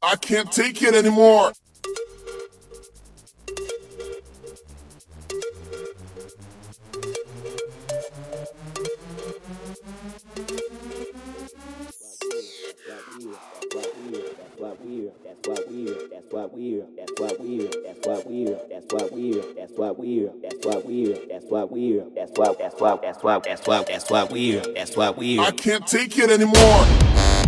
I can't take it anymore. what we're, that's what we're, that's what we're, that's what we're, that's what we're, that's what we're, that's what we're, that's what, that's what, that's what, that's what, that's what we're, that's what we're. I can't take it anymore.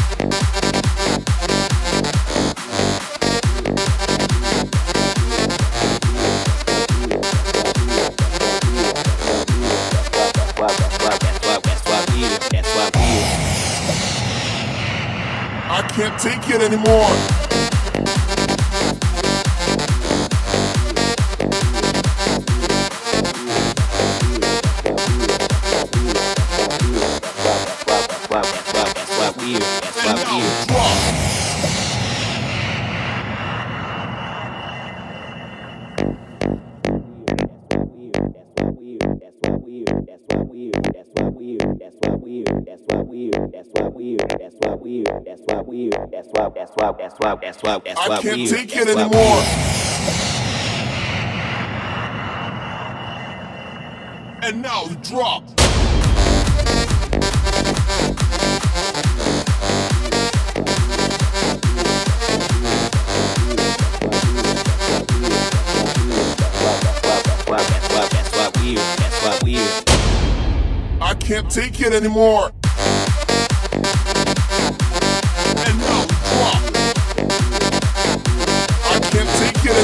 I can't take it anymore. That's why weird. That's why weird. That's why. That's why. That's why. That's why. That's why. I can't take it anymore. And now the drop. I can't take it anymore.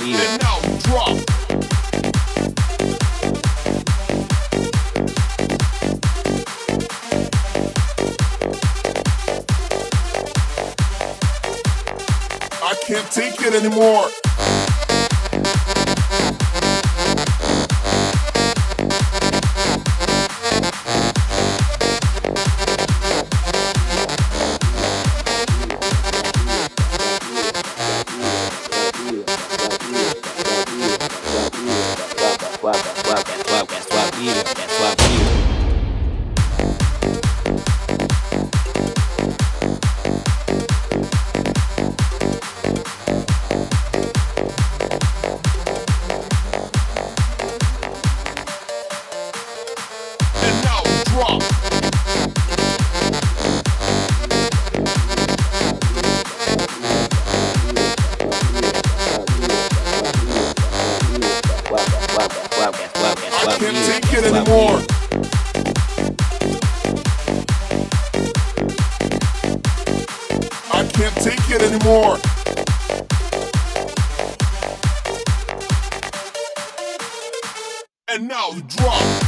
I can't take it anymore. Yeah. I can't take it anymore. I can't take it anymore. And now the drop.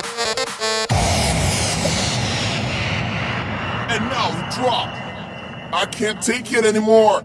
drop. I can't take it anymore.